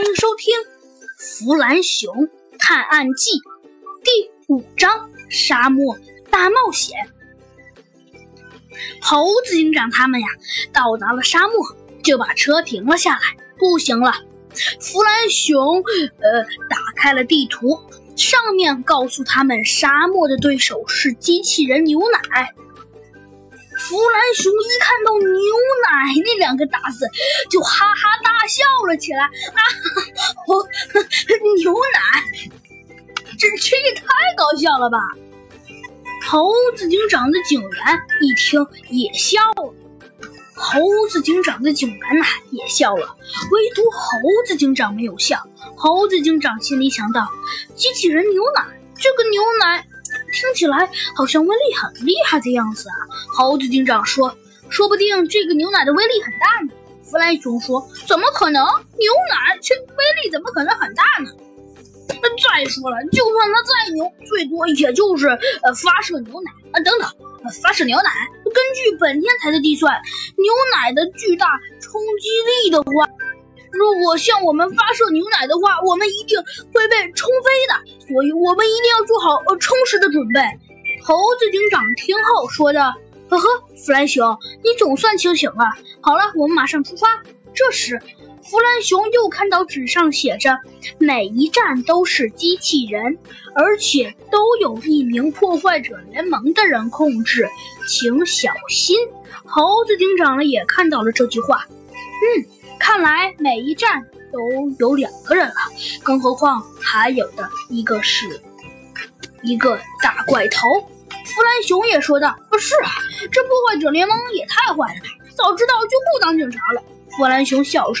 欢迎收听《弗兰熊探案记》第五章《沙漠大冒险》。猴子警长他们呀，到达了沙漠，就把车停了下来。不行了，弗兰熊呃打开了地图，上面告诉他们，沙漠的对手是机器人牛奶。弗兰熊一看到“牛奶”那两个大字，就哈哈大笑了起来。啊，我 牛奶，这这也太搞笑了吧！猴子警长的警员一听也笑了，猴子警长的警员呐也笑了，唯独猴子警长没有笑。猴子警长心里想到：机器人牛奶，这个牛奶。听起来好像威力很厉害的样子啊！猴子警长说：“说不定这个牛奶的威力很大呢。”弗兰熊说：“怎么可能？牛奶这威力怎么可能很大呢？再说了，就算它再牛，最多也就是呃发射牛奶啊。等等，发射牛奶？根据本天才的计算，牛奶的巨大冲击力的话。”如果向我们发射牛奶的话，我们一定会被冲飞的，所以我们一定要做好呃充实的准备。猴子警长听后说道：“呵呵，弗兰熊，你总算清醒了。好了，我们马上出发。”这时，弗兰熊又看到纸上写着：“每一站都是机器人，而且都有一名破坏者联盟的人控制，请小心。”猴子警长也看到了这句话，嗯。看来每一站都有两个人了，更何况还有的一个是一个大怪头。弗兰熊也说道：“不是啊，这破坏者联盟也太坏了，早知道就不当警察了。”弗兰熊笑说。